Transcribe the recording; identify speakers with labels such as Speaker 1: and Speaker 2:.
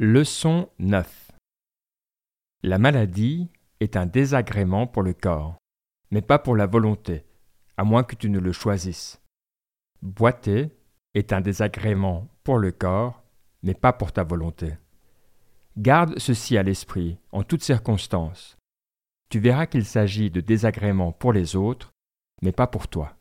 Speaker 1: Leçon 9 La maladie est un désagrément pour le corps, mais pas pour la volonté, à moins que tu ne le choisisses. Boiter est un désagrément pour le corps, mais pas pour ta volonté. Garde ceci à l'esprit en toutes circonstances. Tu verras qu'il s'agit de désagréments pour les autres, mais pas pour toi.